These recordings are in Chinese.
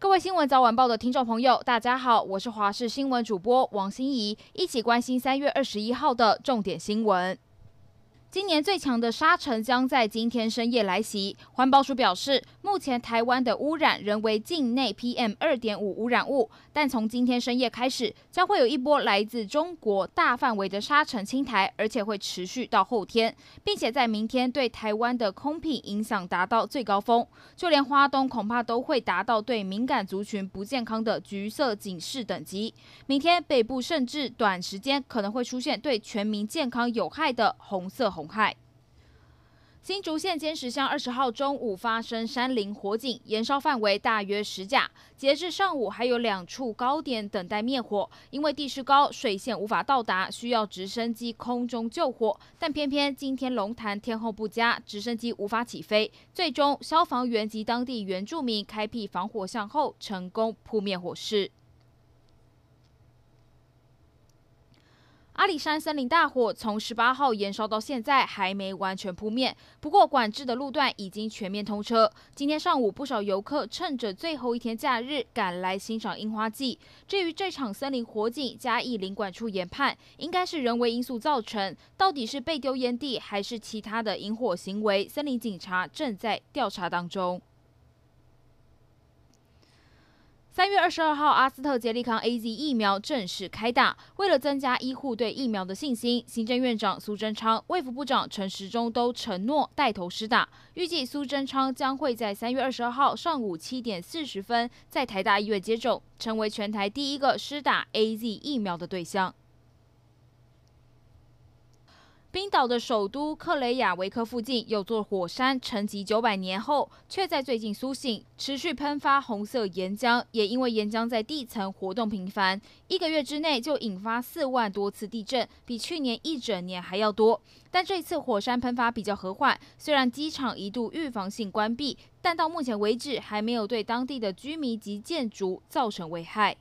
各位新闻早晚报的听众朋友，大家好，我是华视新闻主播王心怡，一起关心三月二十一号的重点新闻。今年最强的沙尘将在今天深夜来袭。环保署表示，目前台湾的污染仍为境内 PM 二点五污染物，但从今天深夜开始，将会有一波来自中国大范围的沙尘侵台，而且会持续到后天，并且在明天对台湾的空品影响达到最高峰，就连花东恐怕都会达到对敏感族群不健康的橘色警示等级。明天北部甚至短时间可能会出现对全民健康有害的红色红。红害。新竹县尖石乡二十号中午发生山林火警，燃烧范围大约十甲。截至上午，还有两处高点等待灭火，因为地势高，水线无法到达，需要直升机空中救火。但偏偏今天龙潭天候不佳，直升机无法起飞。最终，消防员及当地原住民开辟防火巷后，成功扑灭火势。阿里山森林大火从十八号延烧到现在还没完全扑灭，不过管制的路段已经全面通车。今天上午，不少游客趁着最后一天假日赶来欣赏樱花季。至于这场森林火警，嘉义林管处研判应该是人为因素造成，到底是被丢烟蒂还是其他的引火行为，森林警察正在调查当中。三月二十二号，阿斯特捷利康 AZ 疫苗正式开打。为了增加医护对疫苗的信心，行政院长苏贞昌、卫福部长陈时中都承诺带头施打。预计苏贞昌将会在三月二十二号上午七点四十分在台大医院接种，成为全台第一个施打 AZ 疫苗的对象。冰岛的首都克雷亚维克附近有座火山，沉寂九百年后，却在最近苏醒，持续喷发红色岩浆。也因为岩浆在地层活动频繁，一个月之内就引发四万多次地震，比去年一整年还要多。但这次火山喷发比较和缓，虽然机场一度预防性关闭，但到目前为止还没有对当地的居民及建筑造成危害。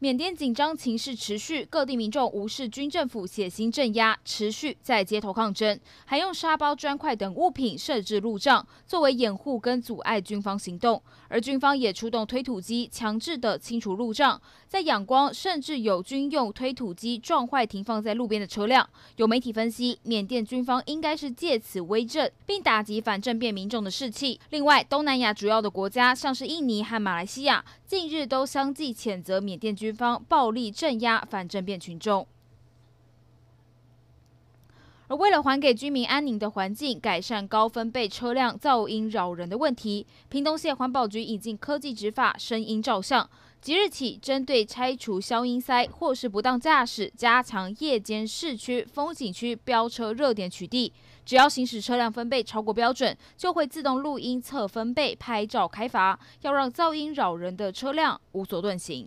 缅甸紧张情势持续，各地民众无视军政府血腥镇压，持续在街头抗争，还用沙包、砖块等物品设置路障，作为掩护跟阻碍军方行动。而军方也出动推土机，强制的清除路障。在仰光，甚至有军用推土机撞坏停放在路边的车辆。有媒体分析，缅甸军方应该是借此威震，并打击反政变民众的士气。另外，东南亚主要的国家，像是印尼和马来西亚，近日都相继谴责缅甸军军方暴力镇压反政变群众。而为了还给居民安宁的环境，改善高分贝车辆噪音扰人的问题，屏东县环保局引进科技执法声音照相，即日起针对拆除消音塞或是不当驾驶，加强夜间市区风景区飙车热点取缔，只要行驶车辆分贝超过标准，就会自动录音测分贝、拍照开罚，要让噪音扰人的车辆无所遁形。